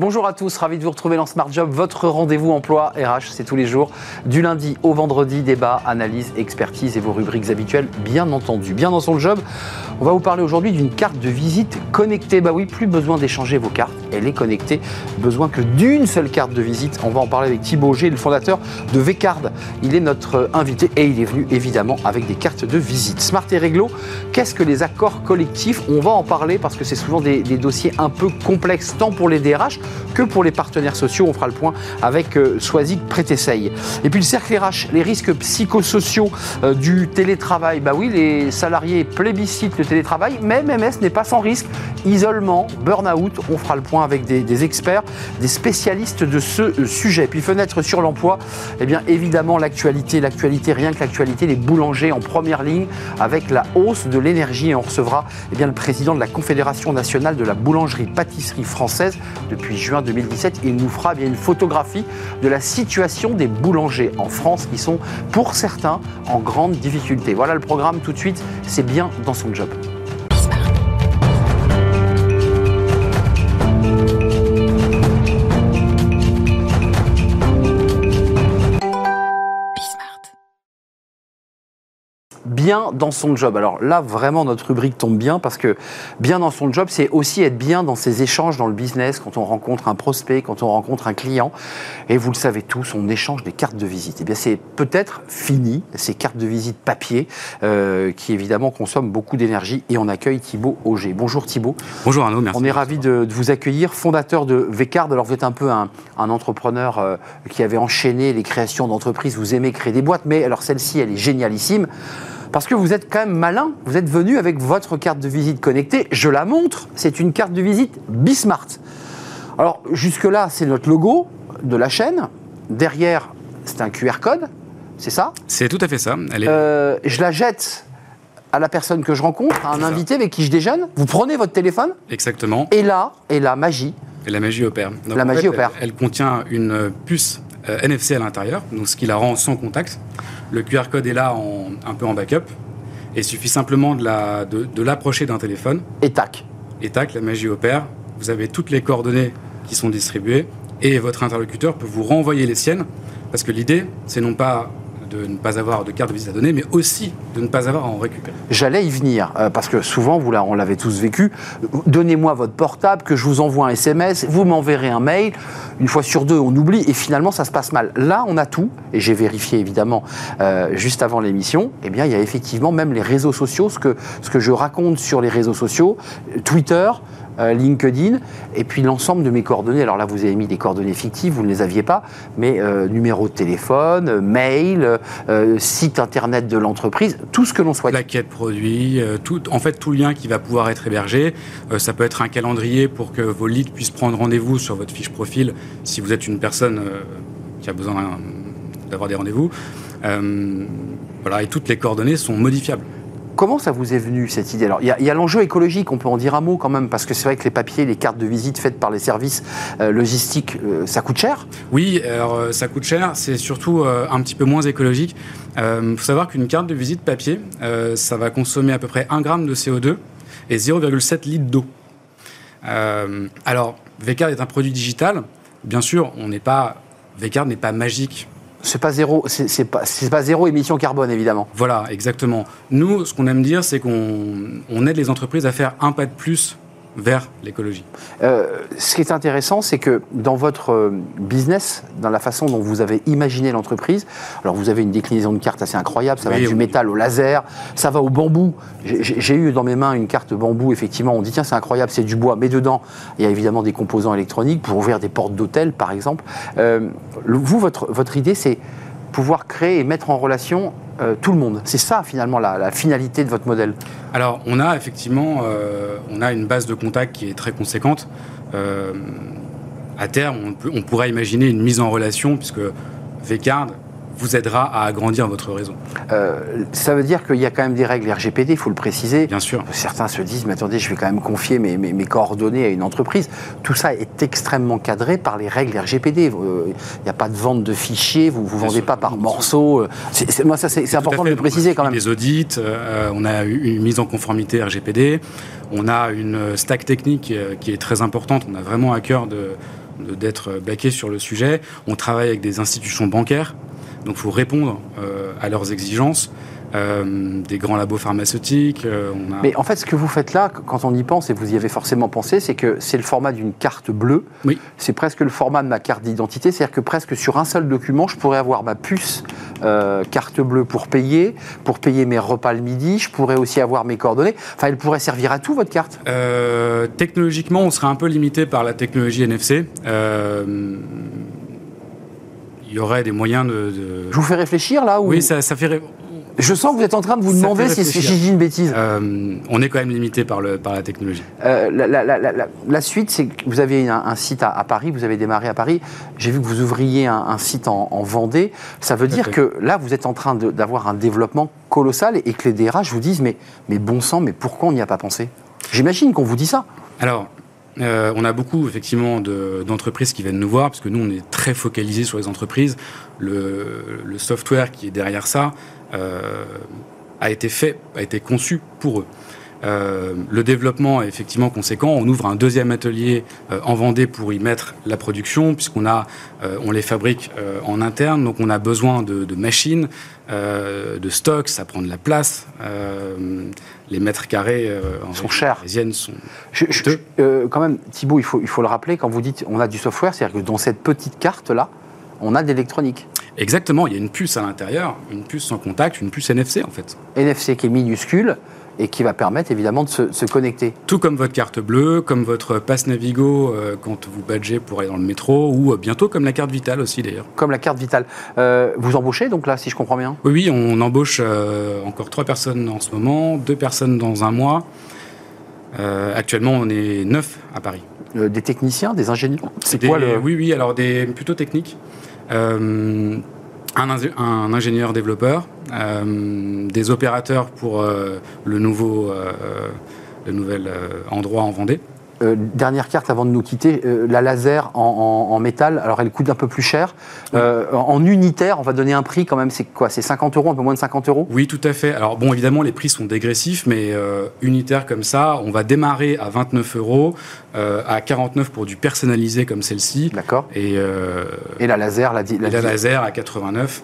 Bonjour à tous, ravi de vous retrouver dans Smart Job, votre rendez-vous emploi RH, c'est tous les jours, du lundi au vendredi, débat, analyse, expertise et vos rubriques habituelles, bien entendu. Bien dans son job, on va vous parler aujourd'hui d'une carte de visite connectée. Bah oui, plus besoin d'échanger vos cartes, elle est connectée, besoin que d'une seule carte de visite. On va en parler avec Thibaut G, le fondateur de Vcard. Il est notre invité et il est venu évidemment avec des cartes de visite. Smart et Réglo, qu'est-ce que les accords collectifs? On va en parler parce que c'est souvent des, des dossiers un peu complexes, tant pour les DRH que pour les partenaires sociaux. On fera le point avec euh, Soisic. Et puis le cercle RH, les risques psychosociaux euh, du télétravail. Bah oui, les salariés plébiscitent le télétravail, mais MMS n'est pas sans risque. Isolement, burn-out, on fera le point avec des, experts, des spécialistes de ce euh, sujet. Puis fenêtre sur l'emploi, eh bien évidemment l'actualité, l'actualité, rien que l'actualité, les boulangers en première ligne avec la hausse de l'énergie et on recevra eh bien, le président de la Confédération nationale de la boulangerie-pâtisserie française depuis juin 2017. Il nous fera bien une photographie de la situation des boulangers en France qui sont pour certains en grande difficulté. Voilà le programme tout de suite, c'est bien dans son job. Bien dans son job. Alors là, vraiment, notre rubrique tombe bien parce que bien dans son job, c'est aussi être bien dans ses échanges dans le business, quand on rencontre un prospect, quand on rencontre un client. Et vous le savez tous, on échange des cartes de visite. Et eh bien, c'est peut-être fini, ces cartes de visite papier, euh, qui évidemment consomment beaucoup d'énergie. Et on accueille Thibaut Auger. Bonjour Thibaut. Bonjour Arnaud, merci. On est ravi de, vous accueillir, fondateur de Vcard. Alors vous êtes un peu un, entrepreneur euh, qui avait enchaîné les créations d'entreprises. Vous aimez créer des boîtes, mais alors celle-ci, elle est génialissime. Parce que vous êtes quand même malin, vous êtes venu avec votre carte de visite connectée. Je la montre, c'est une carte de visite Bismart. Alors jusque-là, c'est notre logo de la chaîne. Derrière, c'est un QR code, c'est ça? C'est tout à fait ça. Euh, je la jette à la personne que je rencontre, à un invité avec qui je déjeune. Vous prenez votre téléphone. Exactement. Et là, et la magie. Et la magie opère. la magie opère. Elle, contient une puce euh, NFC à l'intérieur, donc ce qui la rend sans contact. Le QR code est là un peu en backup. Et il suffit simplement de l'approcher d'un téléphone. Et tac. Et tac, la magie opère. Vous avez toutes les coordonnées qui sont distribuées et votre interlocuteur peut vous renvoyer les siennes. Parce que l'idée, c'est non pas de ne pas avoir de carte de visite à donner, mais aussi de ne pas avoir à en récupérer. J'allais y venir, euh, parce que souvent, vous, on l'avait tous vécu, donnez-moi votre portable, que je vous envoie un SMS, vous m'enverrez un mail, une fois sur deux, on oublie, et finalement, ça se passe mal. Là, on a tout, et j'ai vérifié évidemment euh, juste avant l'émission, eh bien, il y a effectivement même les réseaux sociaux, ce que, ce que je raconte sur les réseaux sociaux, Twitter, euh, LinkedIn, et puis l'ensemble de mes coordonnées. Alors là, vous avez mis des coordonnées fictives, vous ne les aviez pas, mais euh, numéro de téléphone, euh, mail, site internet de l'entreprise, tout ce que l'on souhaite. Plaquette produit, tout, en fait tout lien qui va pouvoir être hébergé. ça peut être un calendrier pour que vos leads puissent prendre rendez-vous sur votre fiche profil si vous êtes une personne qui a besoin d'avoir des rendez-vous. voilà, et toutes les coordonnées sont modifiables. Comment ça vous est venu cette idée? Alors, il y a, l'enjeu écologique, on peut en dire un mot quand même, parce que c'est vrai que les papiers, les cartes de visite faites par les services euh, logistiques, euh, ça coûte cher Oui, alors euh, ça coûte cher, c'est surtout un petit peu moins écologique. Il faut savoir qu'une carte de visite papier, ça va consommer à peu près 1 gramme de CO2 et 0,7 litres d'eau. alors, Vcard est un produit digital. Bien sûr, on n'est pas n'est pas magique c'est pas zéro, c'est pas, pas zéro émission carbone évidemment. Voilà, exactement. Nous, ce qu'on aime dire, c'est qu'on aide les entreprises à faire un pas de plus vers l'écologie. Euh, ce qui est intéressant, c'est que dans votre euh, business, dans la façon dont vous avez imaginé l'entreprise, alors vous avez une déclinaison de cartes assez incroyable, ça va du métal au laser, ça va au bambou. J'ai eu dans mes mains une carte bambou, effectivement, on dit tiens c'est incroyable, c'est du bois, mais dedans, il y a évidemment des composants électroniques pour ouvrir des portes d'hôtel, par exemple. Euh, vous, votre, votre idée, c'est pouvoir créer et mettre en relation euh, tout le monde. C'est ça finalement la, finalité de votre modèle. Alors on a effectivement euh, une base de contact qui est très conséquente. Euh, à terme, on, pourrait imaginer une mise en relation puisque Vcard vous aidera à agrandir votre réseau. Euh, ça veut dire qu'il y a quand même des règles RGPD, il faut le préciser. Bien sûr. Certains se disent, mais attendez, je vais quand même confier mes, mes, coordonnées à une entreprise. Tout ça est extrêmement cadré par les règles RGPD. Euh, il n'y a pas de vente de fichiers, vous ne vous vendez pas par morceaux. Euh, moi, ça, c'est important de le préciser quand même. Des audits, on a une mise en conformité RGPD, on a une stack technique qui est très importante, on a vraiment à cœur de d'être baqué sur le sujet. On travaille avec des institutions bancaires, donc il faut répondre à leurs exigences. Euh, des grands labos pharmaceutiques. Euh, Mais en fait, ce que vous faites là, quand on y pense, et vous y avez forcément pensé, c'est que c'est le format d'une carte bleue. Oui. C'est presque le format de ma carte d'identité. C'est-à-dire que presque sur un seul document, je pourrais avoir ma puce euh, carte bleue pour payer, pour payer mes repas le midi. Je pourrais aussi avoir mes coordonnées. Enfin, elle pourrait servir à tout, votre carte Technologiquement, on serait un peu limité par la technologie NFC il y aurait des moyens de, Je vous fais réfléchir là Oui, ça, ça fait. Je sens que vous êtes en train de vous demander si je dis une bêtise. Euh, on est quand même limité par, le, par la technologie. Euh, la, suite, c'est que vous avez un, site à, Paris, vous avez démarré à Paris. J'ai vu que vous ouvriez un, site en, Vendée. Ça veut dire que là, vous êtes en train d'avoir un développement colossal et que les DRH vous disent mais, mais bon sang, mais pourquoi on n'y a pas pensé? J'imagine qu'on vous dit ça. Alors, euh, on a beaucoup effectivement d'entreprises qui viennent nous voir parce que nous on est très focalisé sur les entreprises. Le, software qui est derrière ça, euh, a été fait, a été conçu pour eux. Euh, le développement est effectivement conséquent. On ouvre un deuxième atelier en Vendée pour y mettre la production, puisqu'on les fabrique en interne, donc on a besoin de, machines, de stocks, ça prend de la place. Les mètres carrés en sont chers. sont. quand même, Thibault, il faut, il faut le rappeler quand vous dites on a du software, c'est-à-dire que dans cette petite carte là, on a de l'électronique. Exactement, il y a une puce à l'intérieur, une puce sans contact, une puce NFC en fait. NFC qui est minuscule et qui va permettre évidemment de se, connecter. Tout comme votre carte bleue, comme votre passe Navigo euh, quand vous badgez pour aller dans le métro, ou euh, bientôt comme la carte vitale aussi d'ailleurs. Comme la carte vitale. Euh, vous embauchez donc là, si je comprends bien? Oui, on embauche encore trois personnes en ce moment, deux personnes dans un mois. actuellement, on est neuf à Paris. des techniciens, des ingénieurs? C'est quoi le... Oui, oui, alors des plutôt techniques. Euh, un, ingénieur développeur, euh, des opérateurs pour euh, le nouveau le nouvel endroit en Vendée. Euh, dernière carte avant de nous quitter, euh, la laser en, métal, alors elle coûte un peu plus cher. Euh, en unitaire, on va donner un prix quand même, c'est quoi C'est 50 euros, un peu moins de 50 euros? Oui, tout à fait. Alors bon, évidemment, les prix sont dégressifs, mais unitaire comme ça, on va démarrer à 29 euros, à 49 pour du personnalisé comme celle-ci. D'accord. Et, et la laser, la, la, la laser à 89.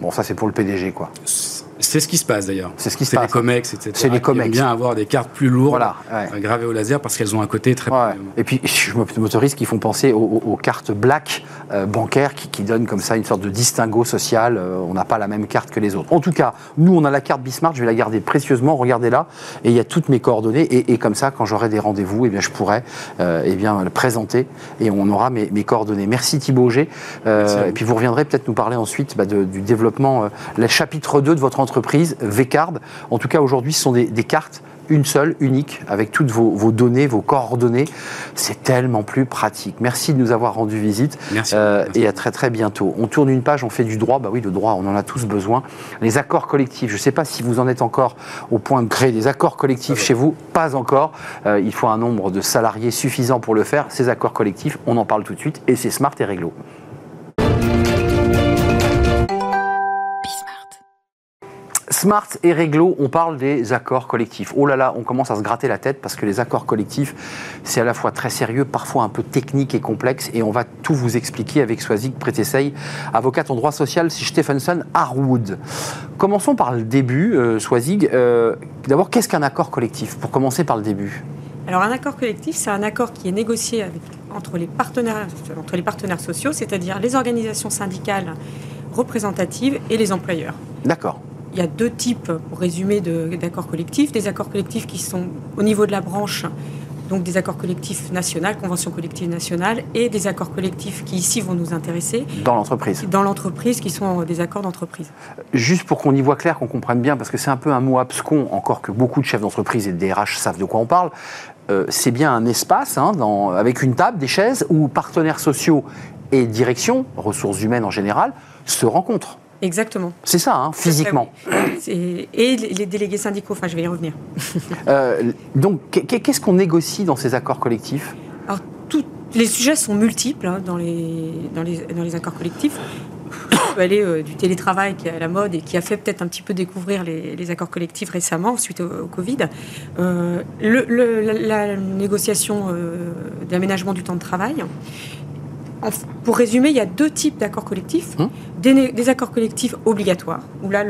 bon, ça c'est pour le PDG, quoi. C'est ce qui se passe d'ailleurs. C'est ce qui se passe. C'est les COMEX, etc. C'est les COMEX. bien avoir des cartes plus lourdes, euh, gravées au laser, parce qu'elles ont un côté très. Et puis, je m'autorise qui font penser aux, cartes black euh, bancaires qui, donnent comme ça une sorte de distinguo social. Euh, on n'a pas la même carte que les autres. En tout cas, nous, on a la carte Bismarck. Je vais la garder précieusement. Regardez là, et il y a toutes mes coordonnées. Et, comme ça, quand j'aurai des rendez-vous, eh bien, je pourrai eh bien, le présenter et on aura mes, coordonnées. Merci Thibaut G. et puis, vous reviendrez peut-être nous parler ensuite bah, du développement, le chapitre 2 de votre entreprise, VCard. En tout cas, aujourd'hui, ce sont des, cartes une seule, unique, avec toutes vos, données, vos coordonnées. C'est tellement plus pratique. Merci de nous avoir rendu visite. Merci, euh, Et à très très bientôt. On tourne une page, on fait du droit. Bah oui, le droit, on en a tous besoin. Les accords collectifs, je ne sais pas si vous en êtes encore au point de créer des accords collectifs chez vous. Pas encore. Euh, il faut un nombre de salariés suffisant pour le faire. Ces accords collectifs, on en parle tout de suite. Et c'est smart et réglo. Smart et réglo, on parle des accords collectifs. Oh là là, on commence à se gratter la tête parce que les accords collectifs, c'est à la fois très sérieux, parfois un peu technique et complexe, et on va tout vous expliquer avec Swazig Prétessey, avocate en droit social chez Stephenson Harwood. Commençons par le début, euh, Swazig. Euh, d'abord, qu'est-ce qu'un accord collectif Pour commencer par le début? Alors, un accord collectif, c'est un accord qui est négocié avec, entre, les partenaires, entre les partenaires sociaux, c'est-à-dire les organisations syndicales représentatives et les employeurs. D'accord il y a deux types, pour résumer, d'accords collectifs. Des accords collectifs qui sont au niveau de la branche, donc des accords collectifs nationaux, conventions collectives nationales, et des accords collectifs qui ici vont nous intéresser. Dans l'entreprise. Dans l'entreprise, qui sont des accords d'entreprise. Juste pour qu'on y voit clair, qu'on comprenne bien, parce que c'est un peu un mot abscon, encore que beaucoup de chefs d'entreprise et de DRH savent de quoi on parle. Euh, c'est bien un espace hein, avec une table, des chaises, où partenaires sociaux et direction, ressources humaines en général, se rencontrent. Exactement. C'est ça, hein, physiquement. Et les délégués syndicaux, enfin je vais y revenir. Euh, donc qu'est-ce qu'on négocie dans ces accords collectifs? Alors, tous les sujets sont multiples hein, dans, les, dans, les, dans les accords collectifs. aller du télétravail qui est à la mode et qui a fait peut-être un petit peu découvrir les, accords collectifs récemment suite au, Covid. la, négociation d'aménagement du temps de travail pour résumer, il y a deux types d'accords collectifs. Hum. Des, accords collectifs obligatoires, où là,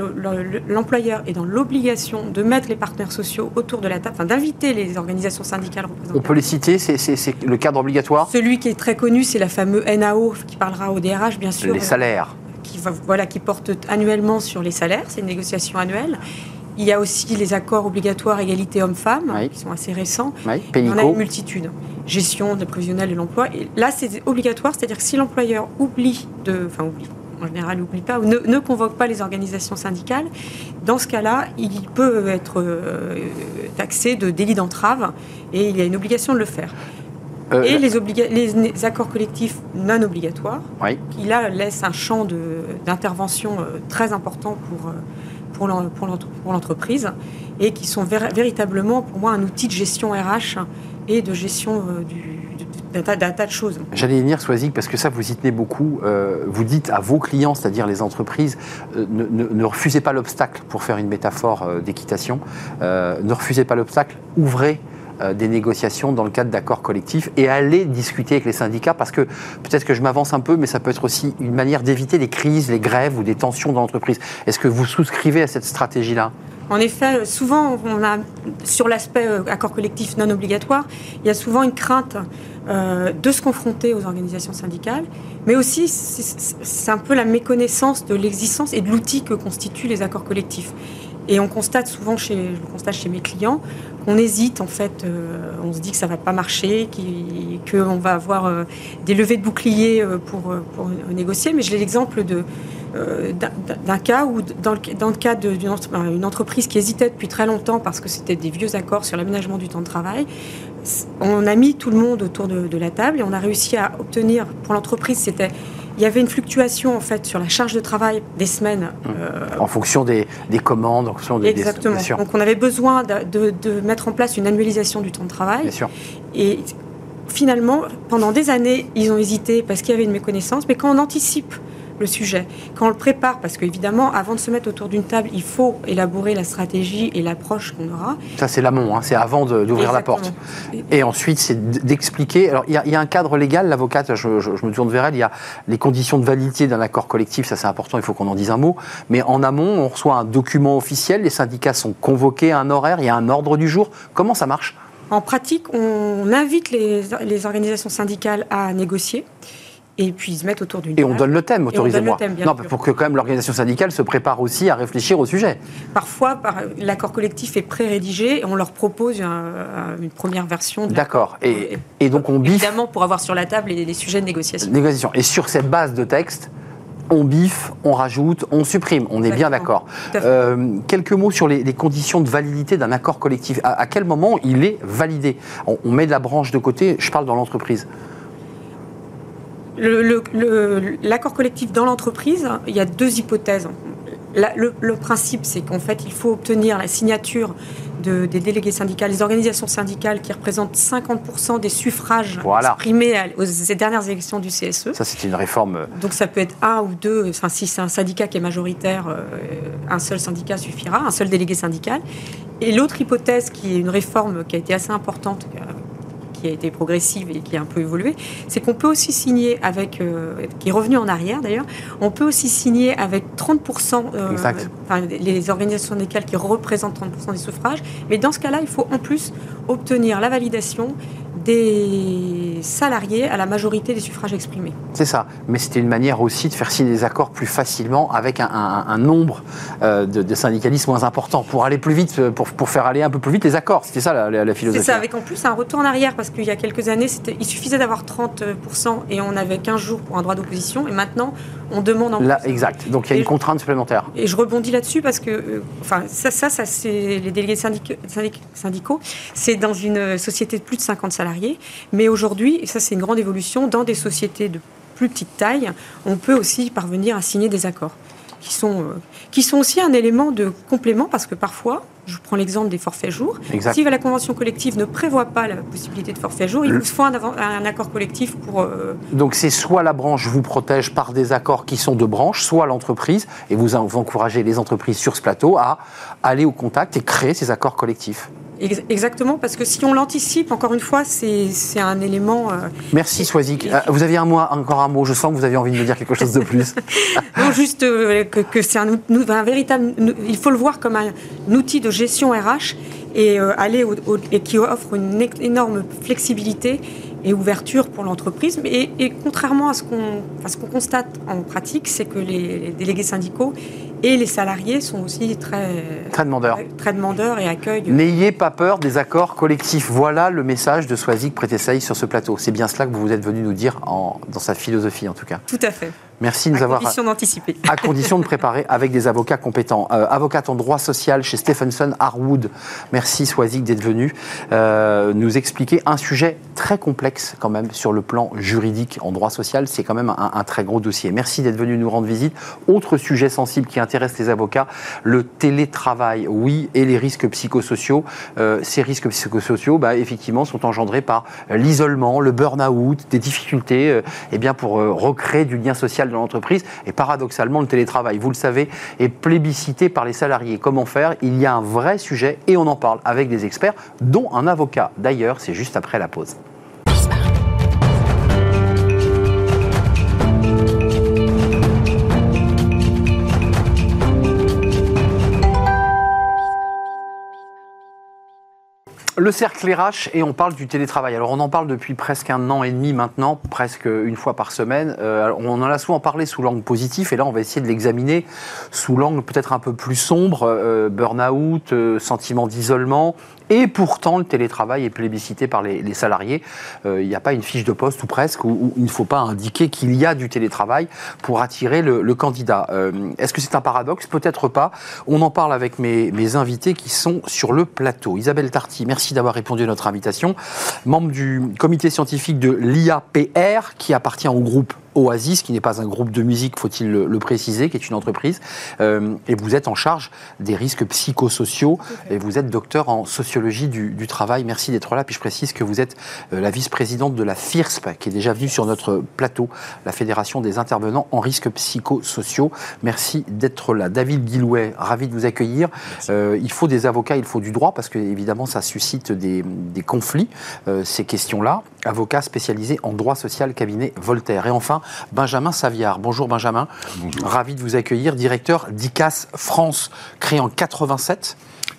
l'employeur est dans l'obligation de mettre les partenaires sociaux autour de la table, enfin d'inviter les organisations syndicales On peut les citer, c'est le cadre obligatoire? Celui qui est très connu, c'est la fameuse NAO, qui parlera au DRH, bien sûr. Les salaires. Qui, voilà, qui porte annuellement sur les salaires, c'est une négociation annuelle. Il y a aussi les accords obligatoires égalité homme-femme, qui sont assez récents. Oui. Il y en a une multitude. Gestion de prévisionnel de l'emploi. Et là, c'est obligatoire, c'est-à-dire que si l'employeur oublie de. Enfin, oublie. En général, n'oublie pas ou ne, convoque pas les organisations syndicales. Dans ce cas-là, il peut être euh, taxé de délit d'entrave et il y a une obligation de le faire. Euh, et les, les, accords collectifs non obligatoires, qui là laissent un champ d'intervention euh, très important pour, pour l'entreprise et qui sont véritablement pour moi un outil de gestion RH et de gestion euh, d'un tas, de choses. J'allais y venir, Soisig, parce que ça, vous y tenez beaucoup. Euh, vous dites à vos clients, c'est-à-dire les entreprises, euh, ne, refusez pas l'obstacle, pour faire une métaphore d'équitation, ne refusez pas l'obstacle, ouvrez des négociations dans le cadre d'accords collectifs et allez discuter avec les syndicats parce que peut-être que je m'avance un peu, mais ça peut être aussi une manière d'éviter les crises, les grèves ou des tensions dans l'entreprise. Est-ce que vous souscrivez à cette stratégie-là? En effet, souvent, on a, sur l'aspect euh, accord collectif non obligatoire, il y a souvent une crainte euh, de se confronter aux organisations syndicales, mais aussi c'est un peu la méconnaissance de l'existence et de l'outil que constituent les accords collectifs. Et on constate souvent, chez, je constate chez mes clients, qu'on hésite en fait, euh, on se dit que ça va pas marcher, qu'on va avoir des levées de boucliers pour, pour négocier. Mais j'ai l'exemple de euh, d'un cas où, dans le, dans le cas d'une entreprise qui hésitait depuis très longtemps parce que c'était des vieux accords sur l'aménagement du temps de travail, on a mis tout le monde autour de, la table et on a réussi à obtenir, pour l'entreprise, c'était il y avait une fluctuation en fait sur la charge de travail des semaines. Mmh. Euh, en fonction des, des, commandes, en fonction des. Exactement. Donc on avait besoin de, de, mettre en place une annualisation du temps de travail. Bien sûr. Et finalement, pendant des années, ils ont hésité parce qu'il y avait une méconnaissance. Mais quand on anticipe le sujet. Quand on le prépare, parce qu'évidemment, avant de se mettre autour d'une table, il faut élaborer la stratégie et l'approche qu'on aura. Ça, c'est l'amont, hein, c'est avant d'ouvrir la porte. Et ensuite, c'est d'expliquer. Alors, il y, a un cadre légal, l'avocate, je, me tourne vers elle, il y a les conditions de validité d'un accord collectif, ça c'est important, il faut qu'on en dise un mot. Mais en amont, on reçoit un document officiel, les syndicats sont convoqués à un horaire, il y a un ordre du jour. Comment ça marche? En pratique, on invite les, les organisations syndicales à négocier et puis ils se mettent autour d'une Et on donne le thème, autorisez-moi. Non, pour que quand même l'organisation syndicale se prépare aussi à réfléchir au sujet. Parfois, par, l'accord collectif est pré-rédigé et on leur propose une première version. D'accord. Et, et, donc on biffe. Évidemment, pour avoir sur la table les, sujets de négociation. Négociation. Et sur cette base de texte, on biffe, on rajoute, on supprime. On est bien d'accord. Euh, quelques mots sur les, conditions de validité d'un accord collectif. À, quel moment il est validé? On, on met de la branche de côté, je parle dans l'entreprise l'accord collectif dans l'entreprise, il y a deux hypothèses. le, principe, c'est qu'en fait, il faut obtenir la signature des délégués syndicaux, les organisations syndicales qui représentent 50% des suffrages exprimés aux dernières élections du CSE. Ça, c'est une réforme. Euh, Donc, ça peut être un ou deux. Enfin, si c'est un syndicat qui est majoritaire, euh, un seul syndicat suffira, un seul délégué syndical. Et l'autre hypothèse, qui est une réforme qui a été assez importante, euh, qui a été progressive et qui a un peu évolué, c'est qu'on peut aussi signer avec, euh, qui est revenu en arrière d'ailleurs, on peut aussi signer avec 30%, euh, les organisations syndicales qui représentent 30% des suffrages, mais dans ce cas-là, il faut en plus obtenir la validation des salariés à la majorité des suffrages exprimés. C'est ça, mais c'était une manière aussi de faire signer des accords plus facilement avec un, nombre euh, de, syndicalistes moins important pour aller plus vite, pour, pour faire aller un peu plus vite les accords. C'était ça la, philosophie. C'est ça, avec en plus un retour en arrière, parce qu'il y a quelques années, il suffisait d'avoir 30% et on avait 15 jours pour un droit d'opposition, et maintenant on demande en Là, Exact, donc il y a une contrainte supplémentaire. Et je rebondis là-dessus parce que, euh, enfin, ça, ça, ça c'est les délégués syndicaux, c'est dans une société de plus de 50 salariés mais aujourd'hui, et ça c'est une grande évolution, dans des sociétés de plus petite taille, on peut aussi parvenir à signer des accords qui sont, euh, qui sont aussi un élément de complément parce que parfois, Je prends l'exemple des forfaits jours. Si la convention collective ne prévoit pas la possibilité de forfait jour, il vous faut un, accord collectif pour. euh, Donc c'est soit la branche vous protège par des accords qui sont de branche, soit l'entreprise, et vous, vous encouragez les entreprises sur ce plateau à aller au contact et créer ces accords collectifs. Ex- exactement, parce que si on l'anticipe, encore une fois, c'est un élément. euh, Merci Swazik. Euh, vous aviez un mot, encore un mot, je sens que vous aviez envie de me dire quelque chose de plus. Non, juste euh, que, que c'est un, véritable. Il faut le voir comme un, outil de gestion RH et, euh, aller au- au- et qui offre une énorme flexibilité et ouverture pour l'entreprise. Et, et contrairement à ce qu'on qu'on constate en pratique, c'est que les, les délégués syndicaux et les salariés sont aussi très, Très demandeur. très demandeurs et accueillent. N'ayez pas peur des accords collectifs. Voilà le message de Swazik Prétessaï sur ce plateau. C'est bien cela que vous êtes venu nous dire en- dans sa philosophie en tout cas. Tout à fait. Merci de nous À avoir... condition d'anticiper. à condition de préparer avec des avocats compétents. Euh, avocate en droit social chez Stephenson Harwood. Merci Swazik d'être venu euh, nous expliquer un sujet très complexe quand même sur le plan juridique en droit social. C'est quand même un, un très gros dossier. Merci d'être venu nous rendre visite. Autre sujet sensible qui intéresse les avocats, le télétravail, oui, et les risques psychosociaux. Euh, ces risques psychosociaux, bah, effectivement, sont engendrés par l'isolement, le burn-out, des difficultés eh bien, pour recréer du lien social dans l'entreprise. Et paradoxalement, le télétravail, vous le savez, est plébiscité par les salariés. Comment faire? Il y a un vrai sujet et on en parle avec des experts, dont un avocat. D'ailleurs, c'est juste après la pause. Le cercle RH et on parle du télétravail. Alors on en parle depuis presque un an et demi maintenant, presque une fois par semaine. Euh, on en a souvent parlé sous l'angle positif et là on va essayer de l'examiner sous l'angle peut-être un peu plus sombre, euh, burn-out, euh, sentiment d'isolement. Et pourtant le télétravail est plébiscité par les, salariés. Euh, Il n'y a pas une fiche de poste ou presque où, il ne faut pas indiquer qu'il y a du télétravail pour attirer le, le candidat. Euh, Est-ce que c'est un paradoxe? Peut-être pas. On en parle avec mes, mes invités qui sont sur le plateau. Isabelle Tarty, merci d'avoir répondu à notre invitation. Membre du comité scientifique de l'IAPR qui appartient au groupe Oasis, qui n'est pas un groupe de musique, faut-il le, le préciser, qui est une entreprise. Euh, et vous êtes en charge des risques psychosociaux et vous êtes docteur en sociologie du, du travail. Merci d'être là. Puis je précise que vous êtes euh, la vice-présidente de la FIRSP, qui est déjà venue sur notre plateau, la Fédération des intervenants en risques psychosociaux. Merci d'être là. David Guilouet, ravi de vous accueillir. Euh, il faut des avocats, il faut du droit, parce que évidemment ça suscite des, des conflits, euh, ces questions-là. Avocat spécialisé en droit social, cabinet Voltaire. Et enfin, Benjamin Saviard. Bonjour Benjamin. Bonjour. Ravi de vous accueillir, directeur d'ICAS France, créé en 87.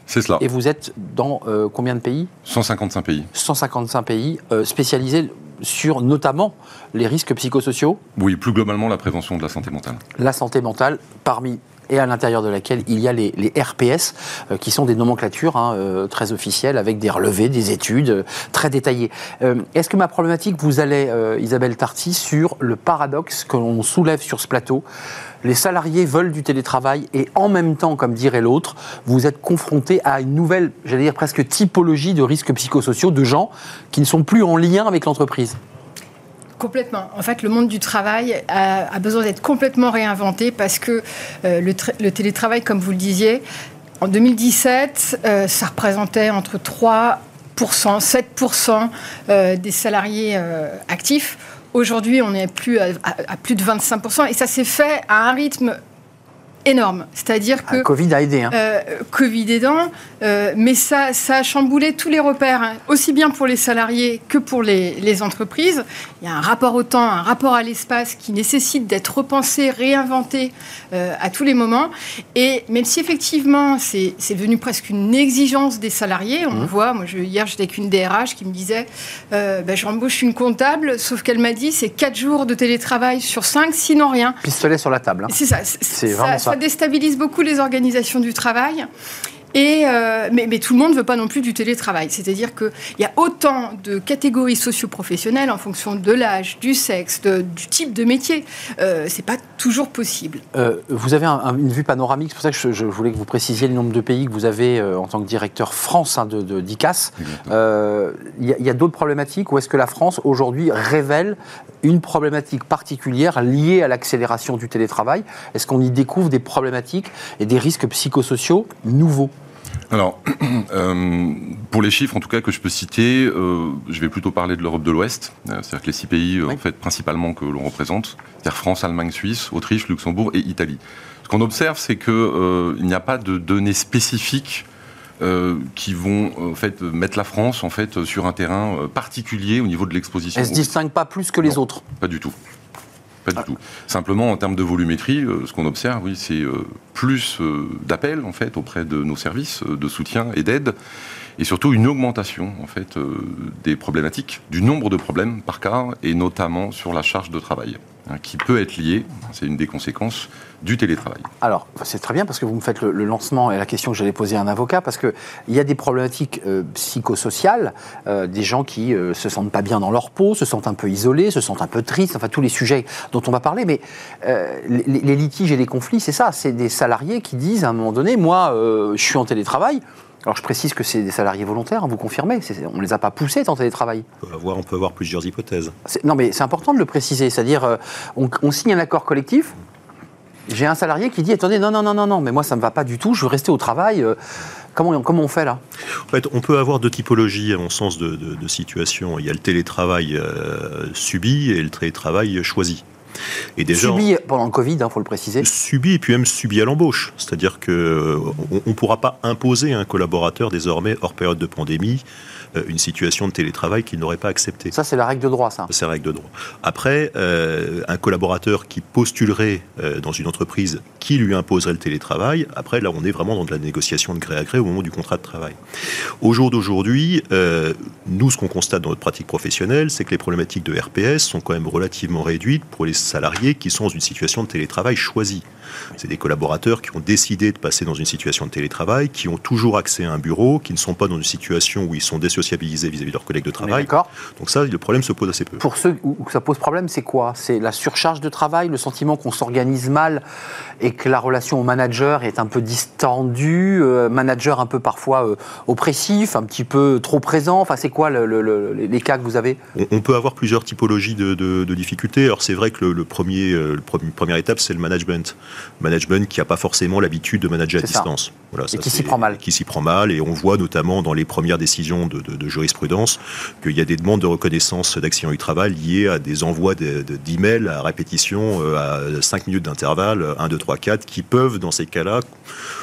C'est cela. Et vous êtes dans euh, combien de pays? 155 pays. 155 pays, euh, spécialisés sur notamment les risques psychosociaux, Oui, plus globalement, la prévention de la santé mentale. la santé mentale, parmi et à l'intérieur de laquelle il y a les, RPS, euh, qui sont des nomenclatures hein, euh, très officielles, avec des relevés, des études euh, très détaillées. Est-ce que ma problématique vous euh, Isabelle Tarty, sur le paradoxe que l'on soulève sur ce plateau? Les salariés veulent du télétravail et en même temps, comme dirait l'autre, vous êtes confronté à une nouvelle, j'allais dire presque typologie de risques psychosociaux de gens qui ne sont plus en lien avec l'entreprise. Complètement. En fait, le monde du travail a, besoin d'être complètement réinventé parce que euh, le, tra- le télétravail, comme vous le disiez, en 2017, euh, ça représentait entre 3% 7% euh, des salariés actifs. Aujourd'hui, on est plus à- à plus de 25% et ça s'est fait à un rythme énorme. C'est-à-dire que Le Covid a aidé. Hein. euh, Covid aidant, euh, mais ça, ça a chamboulé tous les repères, hein, aussi bien pour les salariés que pour les, les entreprises. Il y a un rapport au temps, un rapport à l'espace qui nécessite d'être repensé, réinventé euh, à tous les moments. Et même si effectivement c'est devenu presque une exigence des salariés, on le voit, moi je, hier j'étais avec une DRH qui me disait ben, j'embauche une comptable, sauf qu'elle m'a dit c'est 4 jours de télétravail sur 5, sinon rien. Pistolet sur la table. hein. C'est ça. C'est vraiment ça. ça déstabilise beaucoup les organisations du travail. Et euh, mais, mais tout le monde ne veut pas non plus du télétravail. C'est-à-dire qu'il y a autant de catégories socio-professionnelles en fonction de l'âge, du sexe, de- du type de métier. Euh, c'est pas toujours possible. Euh, vous avez un- un- une vue panoramique, c'est pour ça que je, je voulais que vous précisiez le nombre de pays que vous avez euh, en tant que directeur France hein, de, de d'ICAS. Euh, Il y a, il y a d'autres problématiques ou est-ce que la France aujourd'hui révèle une problématique particulière liée à l'accélération du télétravail? Est-ce qu'on y découvre des problématiques et des risques psychosociaux nouveaux? Alors, euh, pour les chiffres, en tout cas, que je peux citer, euh, je vais plutôt parler de l'Europe de l'Ouest, euh, c'est-à-dire que les six pays, Oui. en fait, principalement que l'on représente, c'est-à-dire France, Allemagne, Suisse, Autriche, Luxembourg et Italie. Ce qu'on observe, c'est que il n'y a pas de données spécifiques euh, qui vont en fait mettre la France en fait sur un terrain particulier au niveau de l'exposition. Elle se distingue pas plus que les Non. autres. Pas du tout. Pas Ah. du tout. Simplement, en termes de volumétrie, euh, ce qu'on observe, oui, c'est euh, plus euh, d'appels en fait auprès de nos services de soutien et d'aide, et surtout une augmentation en fait des problématiques, du nombre de problèmes par cas, et notamment sur la charge de travail, hein, qui peut être liée, c'est une des conséquences du télétravail. Alors, c'est très bien parce que vous me faites le, lancement et la question que j'allais poser à un avocat parce qu'il y a des problématiques euh, psychosociales, euh, des gens qui euh, se sentent pas bien dans leur peau, se sentent un peu isolés, se sentent un peu tristes, enfin tous les sujets dont on va parler. Mais les, litiges et les conflits, c'est ça, c'est des salariés qui disent à un moment donné, moi, je suis en télétravail. Alors je précise que c'est des salariés volontaires, hein, vous confirmez, on ne les a pas poussés en télétravail. On peut avoir, on peut avoir plusieurs hypothèses. Non, mais c'est important de le préciser. C'est-à-dire, euh, on, on signe un accord collectif. J'ai un salarié qui dit attendez, non, non, non, non, non, mais moi, ça ne me va pas du tout, je veux rester au travail. euh, comment, comment on fait là? En fait, on peut avoir deux typologies, à mon sens, de, de, de situations. Il y a le télétravail euh, subi et le télétravail choisi. Et déjà, Subi pendant le Covid, il faut le préciser. subi et puis même subi à l'embauche. C'est-à-dire que on ne pourra pas imposer à un collaborateur désormais hors période de pandémie euh, une situation de télétravail qu'il n'aurait pas acceptée. Ça, c'est la règle de droit, ça. C'est la règle de droit. Après, euh, un collaborateur qui postulerait euh, dans une entreprise qui lui imposerait le télétravail, après, là, on est vraiment dans de la négociation de gré à gré au moment du contrat de travail. Au jour d'aujourd'hui, euh, nous, ce qu'on constate dans notre pratique professionnelle, c'est que les problématiques de RPS sont quand même relativement réduites pour les salariés qui sont dans une situation de télétravail choisie. C'est des collaborateurs qui ont décidé de passer dans une situation de télétravail, qui ont toujours accès à un bureau, qui ne sont pas dans une situation où ils sont désociabilisés vis-à-vis de leurs collègues de travail. Donc ça, le problème se pose assez peu. Pour ceux où ça pose problème, c'est quoi? C'est la surcharge de travail, le sentiment qu'on s'organise mal et que la relation au manager est un peu distendue, euh, manager un peu parfois euh, oppressif, un petit peu trop présent. Enfin, c'est quoi le- le- le- les cas que vous avez? On, on peut avoir plusieurs typologies de, de- de difficultés. Alors c'est vrai que le, le premier, euh, le premier- première étape, c'est le management. Management qui n'a pas forcément l'habitude de manager à ça. distance. Et qui s'y prend mal. Qui s'y prend mal. Et on voit notamment dans les premières décisions de, de- de jurisprudence qu'il y a des demandes de reconnaissance d'accident du travail liées à des envois de- de- d'emails à répétition euh, à 5 minutes d'intervalle, 1, 2, 3, 4, qui peuvent, dans ces cas-là,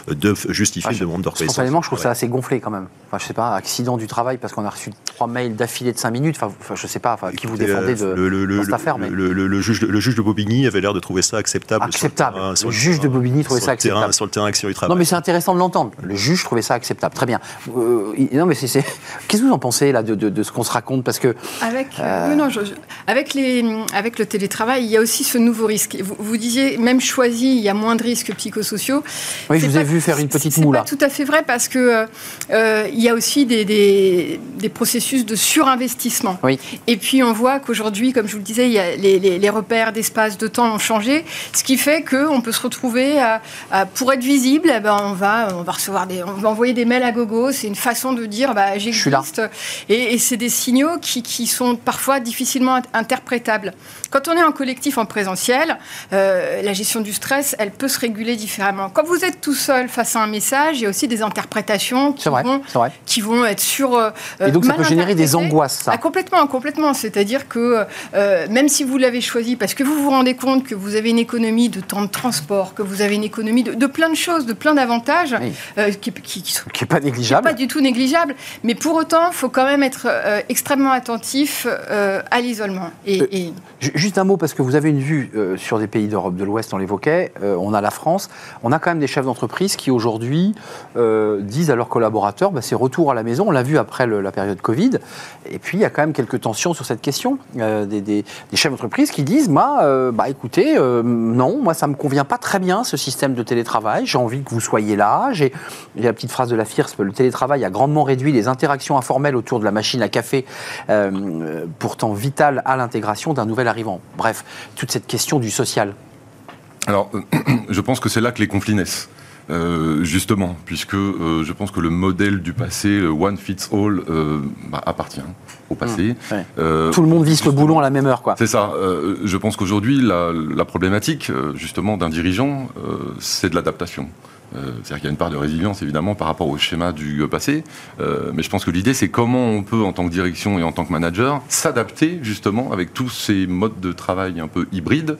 de justifier Ah, une demande de reconnaissance. Spontanément, je trouve ça assez gonflé quand même. Enfin, je sais pas, accident du travail parce qu'on a reçu trois mails d'affilée de 5 minutes. Enfin, je sais pas, enfin, qui vous défendez de, euh, le, le- dans le- cette affaire, mais le, juge, le juge de Bobigny avait l'air de trouver ça acceptable. Acceptable. sur Le juge de Bobigny trouvait ça terrain- acceptable. Sur le terrain action du travail. Non, mais c'est intéressant de l'entendre. Le juge trouvait ça acceptable. Très bien. Euh, non, mais c'est, c'est- qu'est-ce que vous en pensez là de, de- de ce qu'on se raconte? Parce que Avec, euh, oui, non, je- je- avec, les, avec le télétravail, il y a aussi ce nouveau risque. Vous, vous disiez, même choisi, il y a moins de risques psychosociaux. oui, je C'est vous ai vu faire une petite C'est moue pas tout à fait vrai parce que euh, euh, il y a aussi des, des, des processus de surinvestissement. Oui. Et puis on voit qu'aujourd'hui, comme je vous le disais, il y a les, les- les repères d'espace, de temps ont changé, ce qui fait qu'on peut se retrouver à, à- pour être visible, eh ben, on va on va recevoir des, on va envoyer des mails à gogo. C'est une façon de dire bah, j'existe. Et, et c'est des signaux qui, qui sont parfois difficilement int- interprétables. Quand on est en collectif en présentiel, euh, la gestion du stress, elle peut se réguler différemment. Quand vous êtes tout seul face à un message, il y a aussi des interprétations qui, vrai, vont, qui être sur. euh, Et donc ça peut générer des angoisses, ça. Ah, complètement, complètement. C'est-à-dire que euh, même si vous l'avez choisi parce que vous vous rendez compte que vous avez une économie de temps de transport, que vous avez une économie de, de plein de choses, de plein d'avantages Oui. euh, qui, qui- qui sont Qui n'est pas qui n'est négligeable. pas du tout négligeable. Mais pour autant, il faut quand même être euh, extrêmement attentif euh, à l'isolement. Et, et- Ju- Juste un mot, parce que vous avez une vue sur des pays d'Europe de l'Ouest, on l'évoquait, on a la France, on a quand même des chefs d'entreprise qui aujourd'hui disent à leurs collaborateurs, bah, c'est retour à la maison, on l'a vu après le- la période Covid, et puis il y a quand même quelques tensions sur cette question, des, des- des chefs d'entreprise qui disent, euh, bah, écoutez, non, moi ça me convient pas très bien ce système de télétravail, j'ai envie que vous soyez là, j'ai la petite phrase de la FIRSP, le télétravail a grandement réduit les interactions informelles autour de la machine à café, euh, pourtant vitale à l'intégration d'un nouvel arrivant. Bref, toute cette question du social. Alors, je pense que c'est là que les conflits naissent. Euh, justement, puisque euh, je pense que le modèle du passé, le one fits all, euh, bah, appartient au passé. Mmh, ouais. Euh, Tout le monde visse le boulon à la même heure, quoi. C'est ça. Euh, je pense qu'aujourd'hui, la, la problématique, justement, d'un dirigeant, euh, c'est de l'adaptation. C'est-à-dire qu'il y a une part de résilience, évidemment, par rapport au schéma du passé. Euh, mais je pense que l'idée, c'est comment on peut, en tant que direction et en tant que manager, s'adapter justement avec tous ces modes de travail un peu hybrides.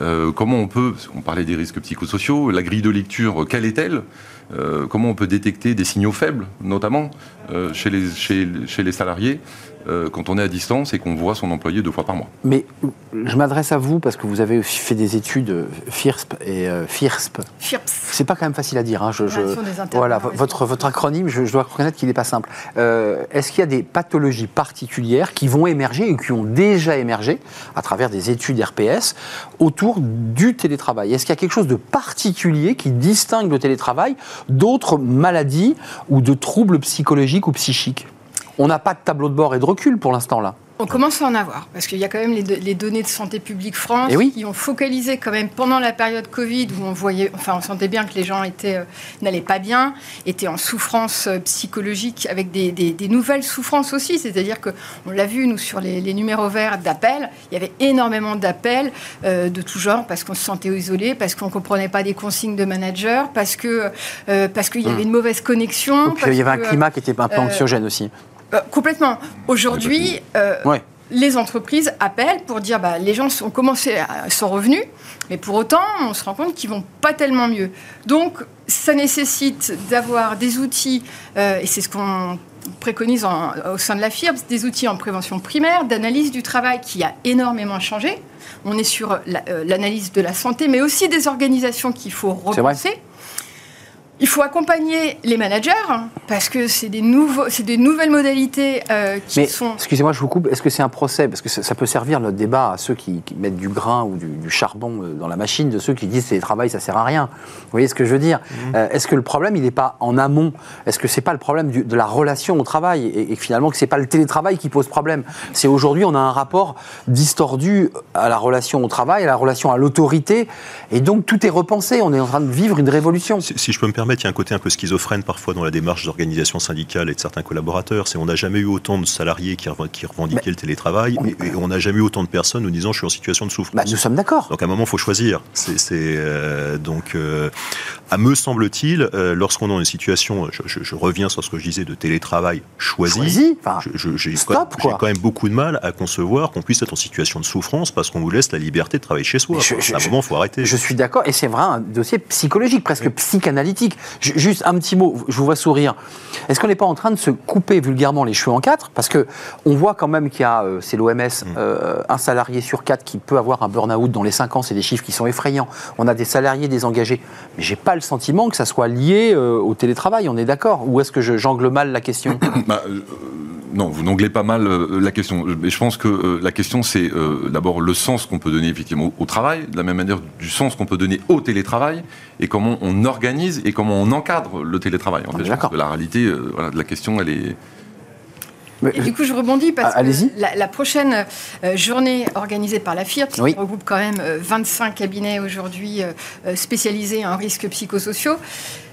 Euh, comment on peut, on parlait des risques psychosociaux, la grille de lecture, quelle est-elle Euh, Comment on peut détecter des signaux faibles, notamment euh, chez, les, chez les salariés euh, quand on est à distance et qu'on voit son employé deux fois par mois. Mais je m'adresse à vous parce que vous avez aussi fait des études euh, FIRSP et euh, FIRSP. FIRPS. C'est pas quand même facile à dire. hein, je- je- voilà, votre, votre acronyme, je, je dois reconnaître qu'il n'est pas simple. Euh, Est-ce qu'il y a des pathologies particulières qui vont émerger et qui ont déjà émergé à travers des études RPS autour du télétravail? Est-ce qu'il y a quelque chose de particulier qui distingue le télétravail d'autres maladies ou de troubles psychologiques ou psychiques? On n'a pas de tableau de bord et de recul pour l'instant là. On commence à en avoir, parce qu'il y a quand même les, do- les données de Santé publique France Eh oui. qui ont focalisé quand même pendant la période Covid, où on voyait, enfin on sentait bien que les gens étaient euh, n'allaient pas bien, étaient en souffrance euh, psychologique, avec des, des- des nouvelles souffrances aussi. C'est-à-dire que on l'a vu nous sur les, les numéros verts d'appels, il y avait énormément d'appels euh, de tout genre, parce qu'on se sentait isolé, parce qu'on comprenait pas des consignes de manager, parce que parce qu'il y avait une mauvaise connexion. Puis parce il y avait un climat qui était un peu anxiogène aussi. Euh, complètement. Aujourd'hui, euh, Ouais. les entreprises appellent pour dire bah, les gens ont commencé à sont revenus, mais pour autant, on se rend compte qu'ils vont pas tellement mieux. Donc, ça nécessite d'avoir des outils, euh, et c'est ce qu'on préconise en- au sein de la FIRB, des outils en prévention primaire, d'analyse du travail qui a énormément changé. On est sur la- l'analyse de la santé, mais aussi des organisations qu'il faut repenser. Il faut accompagner les managers hein, parce que c'est des, nouveaux, c'est des nouvelles modalités euh, qui Mais sont. excusez-moi, je vous coupe. Est-ce que c'est un procès? Parce que ça, ça peut servir notre débat à ceux qui, qui mettent du grain ou du, du charbon euh, dans la machine, de ceux qui disent que le travail ça sert à rien. Vous voyez ce que je veux dire? Mmh. Euh, Est-ce que le problème il n'est pas en amont? Est-ce que c'est pas le problème du- de la relation au travail? Et, et finalement que c'est pas le télétravail qui pose problème? C'est aujourd'hui on a un rapport distordu à la relation au travail, à la relation à l'autorité, et donc tout est repensé. On est en train de vivre une révolution. Si, si je peux me permettre, il y a un côté un peu schizophrène parfois dans la démarche d'organisation syndicale et de certains collaborateurs. C'est on n'a jamais eu autant de salariés qui, rev- qui revendiquaient le télétravail on- et, et on n'a jamais eu autant de personnes nous disant je suis en situation de souffrance. Bah, nous sommes d'accord. Donc à un moment, il faut choisir. C'est, c'est, euh, donc, euh, à me semble-t-il, euh, lorsqu'on est dans une situation, je, je- je reviens sur ce que je disais de télétravail choisi, Choisi, enfin, j'ai, quand, même beaucoup de mal à concevoir qu'on puisse être en situation de souffrance parce qu'on nous laisse la liberté de travailler chez soi. Je- à un moment, il faut arrêter. Je suis d'accord, et c'est vrai, un dossier psychologique, presque psychanalytique. Ju- Juste un petit mot, je vous vois sourire. Est-ce qu'on n'est pas en train de se couper vulgairement les cheveux en quatre? Parce que on voit quand même qu'il y a, euh, c'est l'OMS, euh, un salarié sur quatre qui peut avoir un burn-out dans les cinq ans, c'est des chiffres qui sont effrayants. On a des salariés désengagés. Mais j'ai pas le sentiment que ça soit lié euh, au télétravail, on est d'accord? Ou est-ce que je jongle mal la question? Bah, euh, non, vous n'anglez pas mal euh, la question. Mais je pense que la question, c'est d'abord le sens qu'on peut donner effectivement au, au travail, de la même manière du sens qu'on peut donner au télétravail, et comment on organise et comment on encadre le télétravail. En fait, je pense que la réalité voilà, de la question, elle est. Mais- Et du coup, je rebondis parce Ah, que la, la prochaine euh, journée organisée par la FIRP, qui Oui. regroupe quand même euh, 25 cabinets aujourd'hui euh, euh, spécialisés en risques psychosociaux,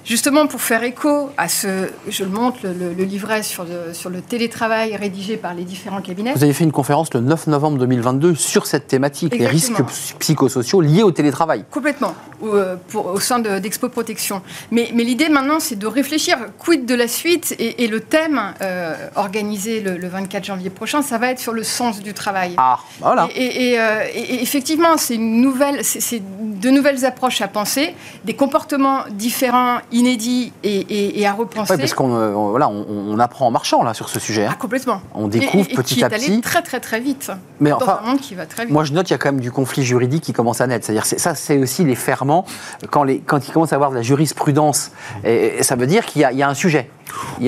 justement pour faire écho à ce, je le montre, le, le- le livret sur le, sur le télétravail rédigé par les différents cabinets. Vous avez fait une conférence le 9 novembre 2022 sur cette thématique, les risques psychosociaux liés au télétravail. Complètement, au, euh, pour- au sein de- d'Expo Protection. Mais, mais l'idée maintenant, c'est de réfléchir, quid de la suite et, et le thème euh, organisé le, le 24 janvier prochain, ça va être sur le sens du travail. Ah, voilà. Et, et- et, euh, effectivement, nouvelle, c'est de nouvelles approches à penser, des comportements différents, inédits et, et- et à repenser. Ouais, parce qu'on euh, on- voilà, on, on apprend en marchant là sur ce sujet. hein. Ah, complètement. On découvre Et- et petit qui à est allé petit. très très très vite. Mais dans enfin, un monde qui va très vite. Moi, je note qu'il y a quand même du conflit juridique qui commence à naître. C'est-à-dire, c'est- ça, c'est aussi les ferments quand, les, quand il commence à avoir de la jurisprudence. Et, ça veut dire qu'il y a un sujet.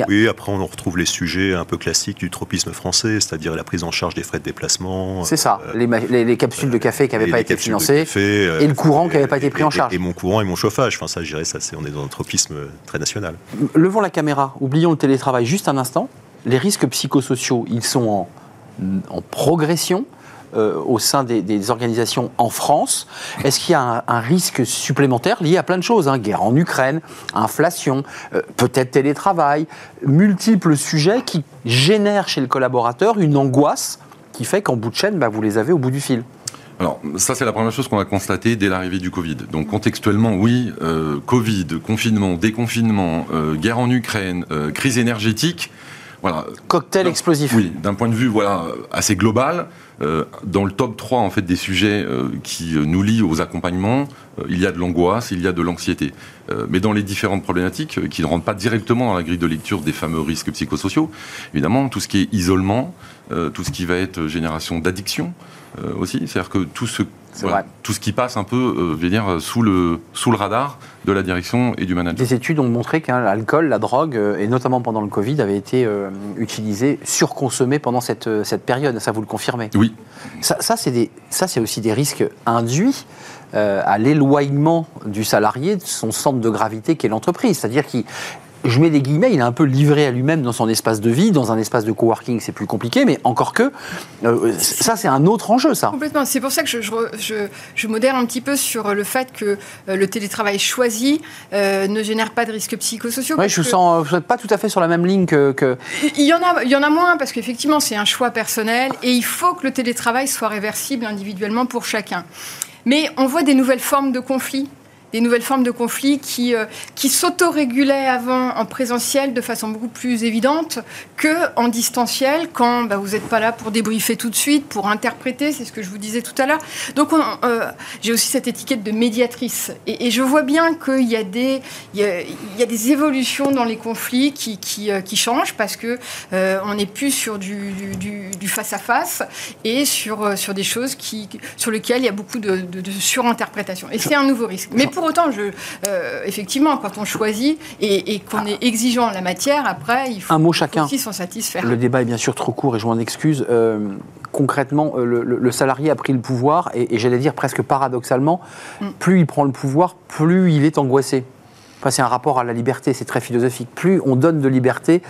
Oui, après on retrouve les sujets un peu classiques du tropisme français, c'est-à-dire la prise en charge des frais de déplacement. C'est ça, euh, les, ma- les- les capsules de café qui n'avaient pas été financées. café, euh, et le courant qui avait pas été pris en charge. Et, mon courant et mon chauffage. Enfin, ça, je dirais, ça, c'est, on est dans un tropisme très national. Levons la caméra, oublions le télétravail juste un instant. Les risques psychosociaux, ils sont en, en progression euh, au sein des, des organisations en France. Est-ce qu'il y a un, un risque supplémentaire lié à plein de choses hein, Guerre en Ukraine, inflation, euh, peut-être télétravail, multiples sujets qui génèrent chez le collaborateur une angoisse qui fait qu'en bout de chaîne, bah, vous les avez au bout du fil. Alors, ça, c'est la première chose qu'on a constatée dès l'arrivée du Covid. Donc, contextuellement, oui, euh, Covid, confinement, déconfinement, euh, guerre en Ukraine, euh, crise énergétique. Voilà. Cocktail explosif. Oui, d'un point de vue voilà, assez global, dans le top 3 en fait, des sujets euh, qui euh, nous lient aux accompagnements, euh, il y a de l'angoisse, il y a de l'anxiété. Euh, mais dans les différentes problématiques euh, qui ne rentrent pas directement dans la grille de lecture des fameux risques psychosociaux, évidemment, tout ce qui est isolement, euh, tout ce qui va être génération d'addiction euh, aussi, c'est-à-dire que tout ce, Tout ce qui passe un peu, euh, je veux dire, sous le, sous le radar de la direction et du manager. Des études ont montré que l'alcool, la drogue, euh, et notamment pendant le Covid, avait été euh, utilisé, surconsommé pendant cette, euh, cette période. Ça, vous le confirmez? Oui, Ça, ça, c'est des- ça, c'est aussi des risques induits euh, à l'éloignement du salarié de son centre de gravité qu'est l'entreprise. C'est-à-dire qu'il je mets des guillemets, il est un peu livré à lui-même dans son espace de vie, dans un espace de coworking, c'est plus compliqué, mais encore que, euh, ça c'est un autre enjeu, ça. Complètement. C'est pour ça que je, je, je- je modère un petit peu sur le fait que euh, le télétravail choisi euh, ne génère pas de risques psychosociaux. Oui, je vous que sens pas tout à fait sur la même ligne que. que- Il y, en a, il y en a moins parce qu'effectivement, c'est un choix personnel et il faut que le télétravail soit réversible individuellement pour chacun. Mais on voit des nouvelles formes de conflits. Des nouvelles formes de conflits qui, euh, qui s'autorégulaient avant en présentiel de façon beaucoup plus évidente que en distanciel quand bah, vous n'êtes pas là pour débriefer tout de suite, pour interpréter, c'est ce que je vous disais tout à l'heure. Donc on- euh, j'ai aussi cette étiquette de médiatrice et, et je vois bien qu'il y, a des- il y, a, il y a des évolutions dans les conflits qui, qui, euh, qui changent parce que euh, on n'est plus sur du, du- du- du face-à-face et sur, sur des choses qui, sur lesquelles il y a beaucoup de, de- de surinterprétation. Et c'est un nouveau risque. Mais pour autant, je, euh, effectivement, quand on choisit et, et qu'on est exigeant en la matière, après, il faut, Un mot chacun. aussi s'en satisfaire. Le débat est bien sûr trop court et je m'en excuse. Euh, concrètement, euh, le, le- le salarié a pris le pouvoir et, et j'allais dire presque paradoxalement, Mm. plus il prend le pouvoir, plus il est angoissé. Enfin, c'est un rapport à la liberté, c'est très philosophique. Plus on donne de liberté,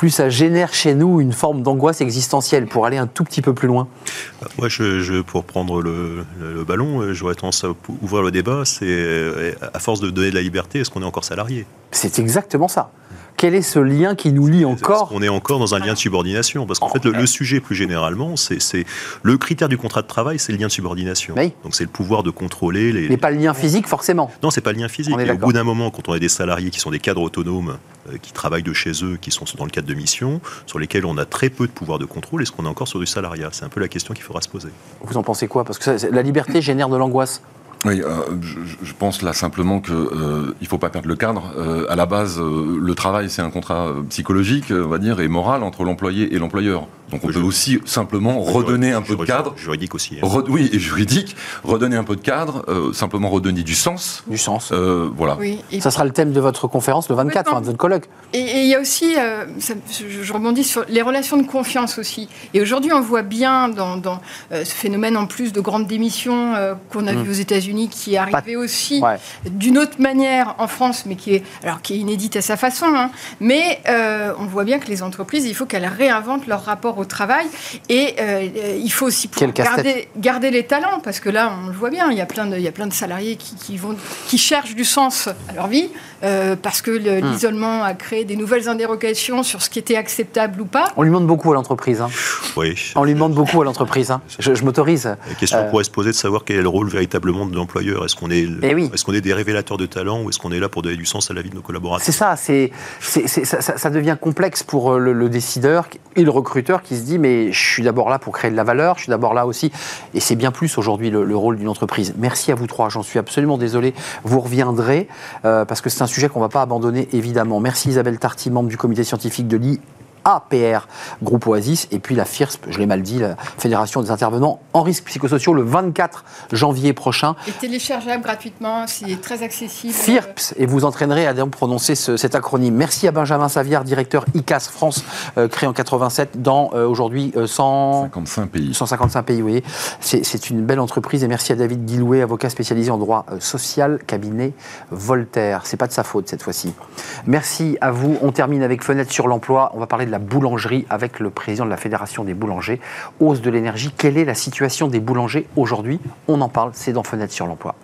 plus ça génère chez nous une forme d'angoisse existentielle. Pour aller un tout petit peu plus loin, Moi, je, je- pour prendre le, le- le ballon, euh, j'aurais tendance à ouvrir le débat. C'est euh, à force de donner de la liberté, est-ce qu'on est encore salarié? C'est exactement ça. Quel est ce lien qui nous lie encore On est encore dans un lien de subordination. Parce qu'en fait, le, le sujet, plus généralement, c'est le critère du contrat de travail, c'est le lien de subordination. Oui. Donc, c'est le pouvoir de contrôler les. Mais pas le lien physique forcément. Non, c'est pas le lien physique. Et au bout d'un moment, quand on a des salariés qui sont des cadres autonomes, euh, qui travaillent de chez eux, qui sont dans le cadre de missions, sur lesquels on a très peu de pouvoir de contrôle, est-ce qu'on est encore sur du salariat? C'est un peu la question qu'il faudra se poser. Vous en pensez quoi? Parce que ça, la liberté génère de l'angoisse. Oui, euh, je, je pense là simplement que euh, il faut pas perdre le cadre. Euh, à la base, euh, le travail c'est un contrat euh, psychologique, on va dire, et moral entre l'employé et l'employeur. Donc on peut aussi simplement redonner un peu de cadre. Juridique aussi. hein. Re- oui, et juridique, redonner un peu de cadre, euh, simplement redonner du sens. Du sens. Euh, voilà. Oui, et Ça sera le thème de votre conférence le 24, Complètement. enfin, de votre colloque. Et il y a aussi, euh, ça- je, rebondis sur les relations de confiance aussi. Et aujourd'hui, on voit bien dans, dans, euh, ce phénomène en plus de grande démission euh, qu'on a Mm. vu aux États-Unis, qui est arrivé aussi Ouais. d'une autre manière en France, mais qui est, alors, qui est inédite à sa façon. hein. Mais euh, on voit bien que les entreprises, il faut qu'elles réinventent leur rapport au travail. Et euh, il faut aussi pouvoir garder, garder les talents, parce que là, on le voit bien, il y a plein de, il y a plein de salariés qui, qui vont, qui cherchent du sens à leur vie, euh, parce que le- Mm. l'isolement a créé des nouvelles interrogations sur ce qui était acceptable ou pas. On lui demande beaucoup à l'entreprise. hein. Oui. On lui demande beaucoup à l'entreprise. hein. Je, je m'autorise. La question Euh, pourrait se poser de savoir quel est le rôle véritablement de l'employeur. Est-ce qu'on est, Eh oui. est-ce qu'on est des révélateurs de talent ou est-ce qu'on est là pour donner du sens à la vie de nos collaborateurs? C'est ça, c'est, c'est- c'est- ça, ça- devient complexe pour euh, le, le décideur et le recruteur qui se dit mais je suis d'abord là pour créer de la valeur, je suis d'abord là aussi, et c'est bien plus aujourd'hui le, le rôle d'une entreprise. Merci à vous trois, j'en suis absolument désolé, vous reviendrez euh, parce que c'est un sujet qu'on ne va pas abandonner évidemment. Merci Isabelle Tarty, membre du comité scientifique de l'I. APR, groupe Oasis, et puis la FIRSP, je l'ai mal dit, la Fédération des intervenants en risques psychosociaux, le 24 janvier prochain. Et téléchargeable gratuitement, c'est très accessible. FIRPS, et vous entraînerez à prononcer ce- cet acronyme. Merci à Benjamin Saviard, directeur ICAS France, euh, créé en 87 dans euh, aujourd'hui euh, 100 55 pays. 155 pays, vous voyez. C'est une belle entreprise et merci à David Guilouet, avocat spécialisé en droit euh, social, cabinet Voltaire. C'est pas de sa faute cette fois-ci. Merci à vous. On termine avec Fenêtre sur l'emploi. On va parler de la boulangerie avec le président de la Fédération des boulangers. Hausse de l'énergie. Quelle est la situation des boulangers aujourd'hui? On en parle, c'est dans Fenêtre sur l'emploi.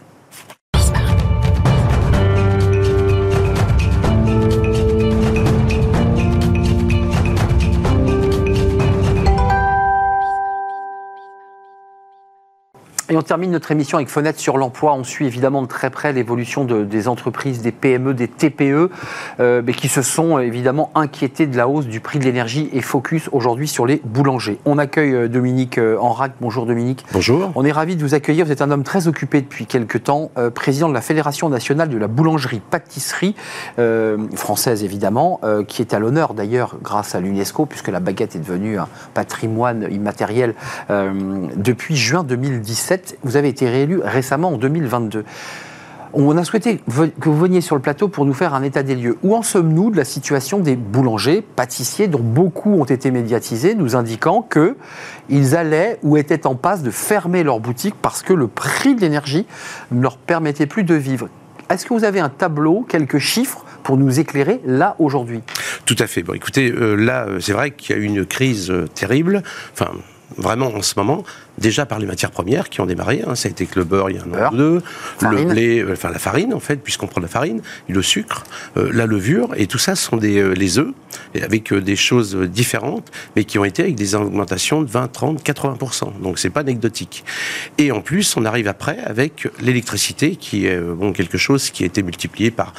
Et on termine notre émission avec Fenêtre sur l'emploi. On suit évidemment de très près l'évolution de, des entreprises, des PME, des TPE, euh, mais qui se sont évidemment inquiétés de la hausse du prix de l'énergie et focus aujourd'hui sur les boulangers. On accueille euh, Dominique euh, Enrac. Bonjour Dominique. Bonjour. On est ravi de vous accueillir. Vous êtes un homme très occupé depuis quelques temps, euh, président de la Fédération nationale de la boulangerie-pâtisserie euh, française évidemment, qui est à l'honneur d'ailleurs grâce à l'UNESCO, puisque la baguette est devenue un patrimoine immatériel depuis juin 2017. Vous avez été réélu récemment en 2022. On a souhaité que vous veniez sur le plateau pour nous faire un état des lieux. Où en sommes-nous de la situation des boulangers, pâtissiers, dont beaucoup ont été médiatisés, nous indiquant que ils allaient ou étaient en passe de fermer leurs boutiques parce que le prix de l'énergie ne leur permettait plus de vivre? Est-ce que vous avez un tableau, quelques chiffres pour nous éclairer là aujourd'hui? Tout à fait. Bon, écoutez, euh, là, euh, c'est vrai qu'il y a eu une crise euh, terrible. Enfin, vraiment en ce moment, déjà par les matières premières qui ont démarré. hein. ça a été que le beurre il y a un Beurre, an ou deux, farine. le blé, euh, enfin la farine en fait, puisqu'on prend de la farine, le sucre, euh, la levure, et tout ça sont des euh, les œufs et avec des choses différentes, mais qui ont été avec des augmentations de 20, 30, 80% Donc c'est pas anecdotique. Et en plus, on arrive après avec l'électricité, qui est bon quelque chose qui a été multiplié par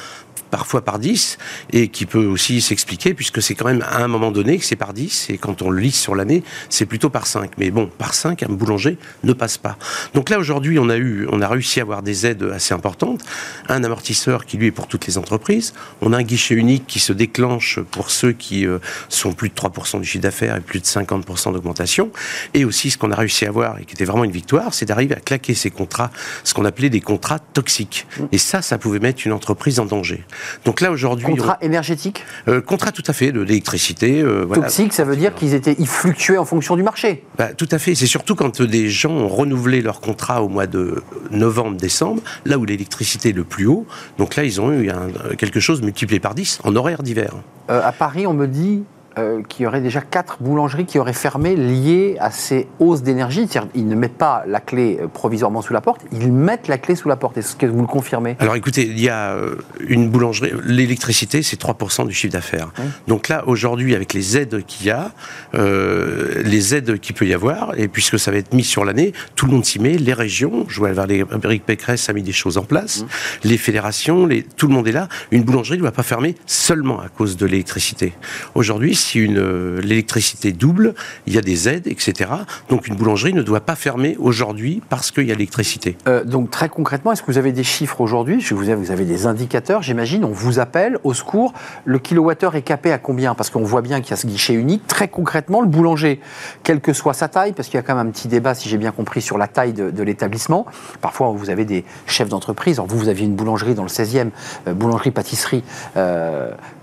parfois par 10 et qui peut aussi s'expliquer puisque c'est quand même à un moment donné que c'est par 10 et quand on le lit sur l'année c'est plutôt par 5 mais bon par 5 un boulanger ne passe pas. Donc là aujourd'hui on a eu on a réussi à avoir des aides assez importantes. Un amortisseur qui lui est pour toutes les entreprises. On a un guichet unique qui se déclenche pour ceux qui euh, sont plus de 3% du chiffre d'affaires et plus de 50% d'augmentation. Et aussi ce qu'on a réussi à avoir et qui était vraiment une victoire c'est d'arriver à claquer ces contrats ce qu'on appelait des contrats toxiques. Et ça ça pouvait mettre une entreprise en danger donc là aujourd'hui, Contrat énergétique euh, contrat tout à fait de l'électricité. euh, voilà. toxique, ça veut dire qu'ils étaient, ils fluctuaient en fonction du marché. Bah, tout à fait. C'est surtout quand euh, des gens ont renouvelé leur contrat au mois de novembre-décembre, là où l'électricité est le plus haut. Donc là, ils ont eu un- euh, quelque chose multiplié par 10 en horaire d'hiver. Euh, à Paris, on me dit euh, qu'il y aurait déjà quatre boulangeries qui auraient fermé liées à ces hausses d'énergie. Ils ne mettent pas la clé euh, provisoirement sous la porte, ils mettent la clé sous la porte. Est-ce que vous le confirmez? Alors écoutez, il y a euh, une boulangerie, l'électricité c'est 3% du chiffre d'affaires. Donc là aujourd'hui avec les aides qu'il y a, euh, les aides qu'il peut y avoir, et puisque ça va être mis sur l'année, tout le monde s'y met, les régions, je vois Valérie Pécresse a mis des choses en place, les fédérations, les, tout le monde est là. Une boulangerie ne doit pas fermer seulement à cause de l'électricité. Aujourd'hui, si euh, l'électricité double, il y a des aides, etc. Donc une boulangerie ne doit pas fermer aujourd'hui parce qu'il y a l'électricité. Euh, donc très concrètement, est-ce que vous avez des chiffres aujourd'hui? Vous Vous avez des indicateurs, j'imagine. On vous appelle au secours. Le kilowattheure est capé à combien? Parce qu'on voit bien qu'il y a ce guichet unique. Très concrètement, le boulanger, quelle que soit sa taille, parce qu'il y a quand même un petit débat, si j'ai bien compris, sur la taille de, l'établissement. Parfois, vous avez des chefs d'entreprise. Alors, vous, vous aviez une boulangerie dans le 16e, euh, boulangerie-pâtisserie,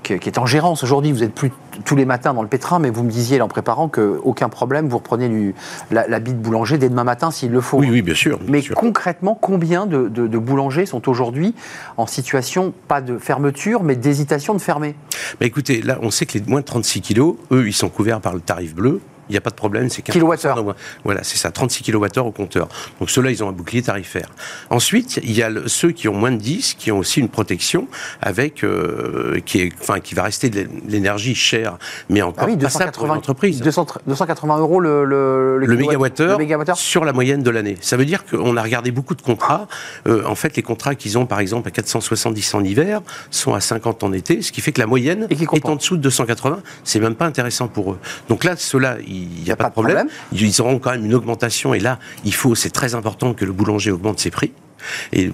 qui, est en gérance aujourd'hui. Vous êtes plus tous les matins dans le pétrin, mais vous me disiez là, en préparant que aucun problème, vous reprenez du, la, la bite boulanger dès demain matin s'il le faut. Oui, oui, bien sûr. bien Mais sûr. concrètement, combien de, de- de boulangers sont aujourd'hui en situation, pas de fermeture, mais d'hésitation de fermer? Bah écoutez, là, on sait que les moins de 36 kilos, eux, ils sont couverts par le tarif bleu. Il n'y a pas de problème, c'est 15%. Kilowattheure. Donc, Voilà, c'est ça, 36 kWh au compteur. Donc ceux-là, ils ont un bouclier tarifaire. Ensuite, il y a le- ceux qui ont moins de 10, qui ont aussi une protection avec, euh, qui, est, enfin, qui va rester de l'énergie chère, mais encore Ah oui, passable pour 280, l'entreprise. 200 280 euros le, le, Le mégawattheure sur la moyenne de l'année. Ça veut dire qu'on a regardé beaucoup de contrats. Euh, en fait, les contrats qu'ils ont, par exemple, à 470 en hiver, sont à 50 en été, ce qui fait que la moyenne est en dessous de 280. C'est même pas intéressant pour eux. Donc là, ceux-là, il n'y a, pas, de problème. Ils auront quand même une augmentation. Et là, il faut, c'est très important que le boulanger augmente ses prix. Et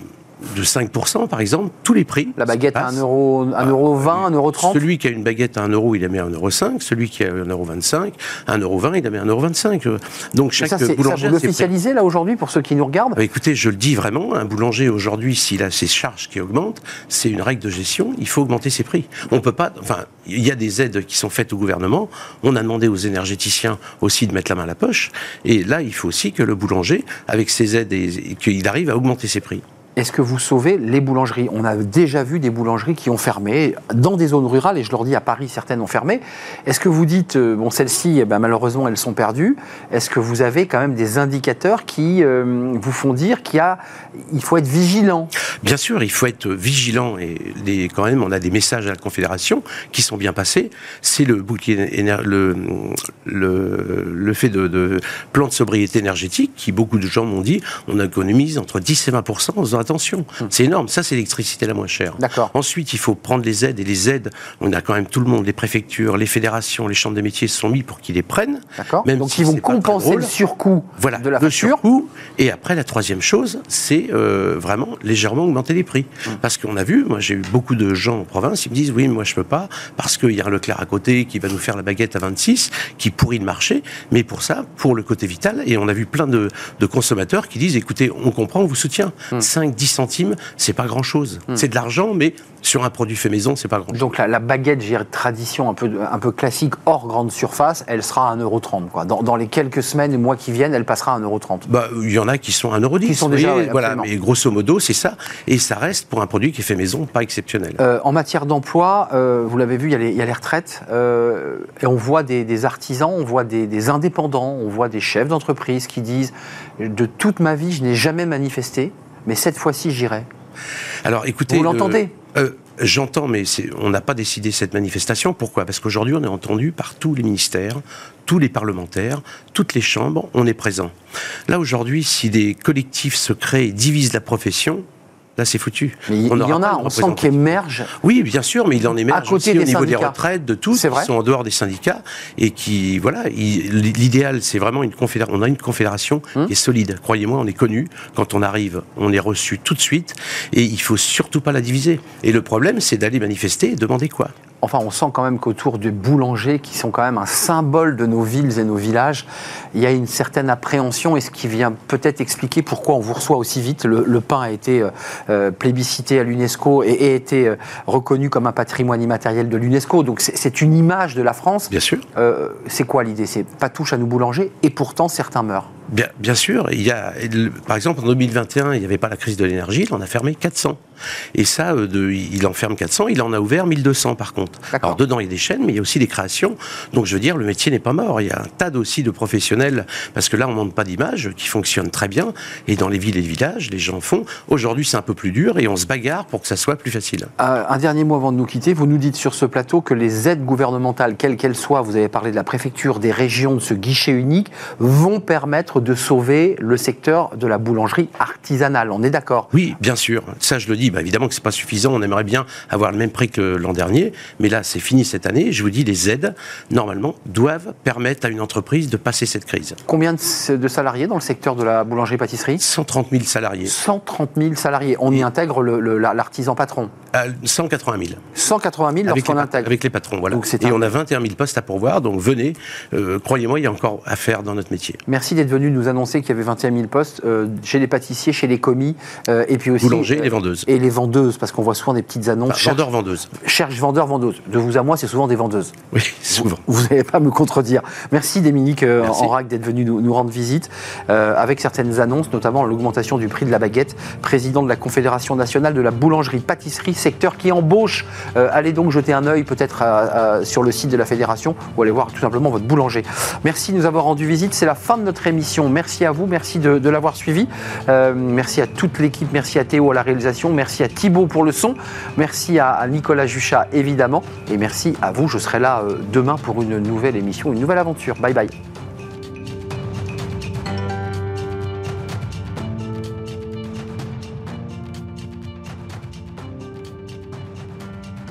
de 5%, par exemple, tous les prix. La baguette à passent. 1 euro, 1 euro 20, 1 euro 30 Celui qui a une baguette à 1 euro, il la met à 1 euro 5. Celui qui a 1 euro 25, 1 euro 20, il la met à 1 euro 25. Donc Mais chaque ça, c'est- ça, boulanger vous l'officialisez là aujourd'hui pour ceux qui nous regardent Bah, écoutez, je le dis vraiment, un boulanger aujourd'hui, s'il a ses charges qui augmentent, c'est une règle de gestion, il faut augmenter ses prix. On peut pas, enfin, il y a des aides qui sont faites au gouvernement, on a demandé aux énergéticiens aussi de mettre la main à la poche, et là, il faut aussi que le boulanger, avec ses aides, qu'il arrive à augmenter ses prix. Est-ce que vous sauvez les boulangeries? On a déjà vu des boulangeries qui ont fermé. Dans des zones rurales, et je leur dis à Paris, certaines ont fermé. Est-ce que vous dites, euh, bon, celles-ci, eh ben, malheureusement, elles sont perdues. Est-ce que vous avez quand même des indicateurs qui euh, vous font dire qu'il il faut être vigilant? Bien sûr, il faut être vigilant, et les, quand même, on a des messages à la Confédération qui sont bien passés. C'est le bouclier, le, le, le fait de, de plan de sobriété énergétique qui, beaucoup de gens m'ont dit, on économise entre 10 et 20% en faisant attention. Hmm. C'est énorme. Ça, c'est l'électricité la moins chère. D'accord. Ensuite, il faut prendre les aides. Et les aides, on a quand même tout le monde, les préfectures, les fédérations, les chambres des métiers se sont mis pour qu'ils les prennent. D'accord. Donc, ils vont compenser le surcoût voilà, de la le surcoût. Et après, la troisième chose, c'est euh, vraiment légèrement augmenter les prix. Hmm. Parce qu'on a vu, moi, j'ai eu beaucoup de gens en province, ils me disent, oui, moi, je peux pas, parce qu'il y a un Leclerc à côté qui va nous faire la baguette à 26, qui pourrit le marché. Mais pour ça, pour le côté vital, et on a vu plein de, consommateurs qui disent, écoutez, on comprend, on vous soutient. 5, 10 centimes, c'est pas grand-chose. Hmm. C'est de l'argent, mais sur un produit fait maison, c'est pas grand-chose. Donc la, baguette, j'ai tradition un peu, un peu classique, hors grande surface, elle sera à 1,30€. Quoi. Dans, dans les quelques semaines et mois qui viennent, elle passera à 1,30€. Bah, il y en a qui sont à 1,10€. Qui sont déjà, voilà, mais grosso modo, c'est ça. Et ça reste pour un produit qui est fait maison, pas exceptionnel. Euh, en matière d'emploi, euh, vous l'avez vu, il y, a les, retraites. Euh, et on voit des, artisans, on voit des, des indépendants, on voit des chefs d'entreprise qui disent de toute ma vie, je n'ai jamais manifesté mais cette fois-ci j'irai. Alors écoutez. Vous l'entendez euh, J'entends, mais on n'a pas décidé cette manifestation. Pourquoi? Parce qu'aujourd'hui, on est entendu par tous les ministères, tous les parlementaires, toutes les chambres, on est présent. Là, aujourd'hui, si des collectifs se créent et divisent la profession, Là, c'est foutu. Mais il y en a, on sent qu'il émerge. Oui, bien sûr, mais il en émerge à côté aussi au niveau des retraites, de tous, qui sont en dehors des syndicats et qui, voilà, l'idéal, c'est vraiment une confédération. On a une confédération hum. qui est solide. Croyez-moi, on est connu. Quand on arrive, on est reçu tout de suite et il faut surtout pas la diviser. Et le problème, c'est d'aller manifester et demander quoi? Enfin, on sent quand même qu'autour des boulangers, qui sont quand même un symbole de nos villes et nos villages, il y a une certaine appréhension et ce qui vient peut-être expliquer pourquoi on vous reçoit aussi vite. Le, pain a été euh, euh, plébiscité à l'UNESCO et, a été euh, reconnu comme un patrimoine immatériel de l'UNESCO. Donc c'est une image de la France. Bien sûr. c'est quoi l'idée? C'est pas touche à nous boulangers et pourtant certains meurent. Bien, bien sûr, il y a, par exemple en 2021, il n'y avait pas la crise de l'énergie, il en a fermé 400. Et ça, euh, de, il en ferme 400, il en a ouvert 1200 par contre. Alors dedans, il y a des chaînes, mais il y a aussi des créations. Donc je veux dire, le métier n'est pas mort. Il y a un tas aussi de professionnels, parce que là, on ne montre pas d'images, qui fonctionnent très bien. Et dans les villes et les villages, les gens font. Aujourd'hui, c'est un peu plus dur et on se bagarre pour que ça soit plus facile. Euh, un dernier mot avant de nous quitter. Vous nous dites sur ce plateau que les aides gouvernementales, quelles qu'elles soient, vous avez parlé de la préfecture, des régions, de ce guichet unique, vont permettre de sauver le secteur de la boulangerie artisanale. On est d'accord Oui, bien sûr. Ça, je le dis bah, évidemment que c'est pas suffisant. On aimerait bien avoir le même prix que l'an dernier, mais là, c'est fini cette année. Je vous dis, les aides, normalement, doivent permettre à une entreprise de passer cette crise. Combien de salariés dans le secteur de la boulangerie-pâtisserie? 130 000 salariés. 130 000 salariés. On y intègre l'artisan patron 180 000. 180 000 lorsqu'on intègre. Avec les patrons, voilà. Et on a 21 000 postes à pourvoir, donc venez. Euh, croyez-moi, il y a encore à faire dans notre métier. Merci d'être venu nous annoncer qu'il y avait 21 000 postes euh, chez les pâtissiers, chez les commis, euh, et puis aussi. Boulanger et les vendeuses. Et les vendeuses, parce qu'on voit souvent des petites annonces. Enfin, vendeurs, vendeuses. Cherche vendeurs, vendeuses. De vous à moi, c'est souvent des vendeuses. Oui, souvent. Vous n'allez pas me contredire. Merci Dominique Enrac d'être venu nous, rendre visite, avec certaines annonces, notamment l'augmentation du prix de la baguette. Président de la Confédération nationale de la boulangerie-pâtisserie secteur qui embauche. Euh, allez donc jeter un œil peut-être sur le site de la fédération ou allez voir tout simplement votre boulanger. Merci de nous avoir rendu visite. C'est la fin de notre émission. Merci à vous, merci de, l'avoir suivi. Euh, merci à toute l'équipe, merci à Théo à la réalisation, merci à Thibaut pour le son, merci à, Nicolas Juchat évidemment et merci à vous. Je serai là euh, demain pour une nouvelle émission, une nouvelle aventure. Bye bye.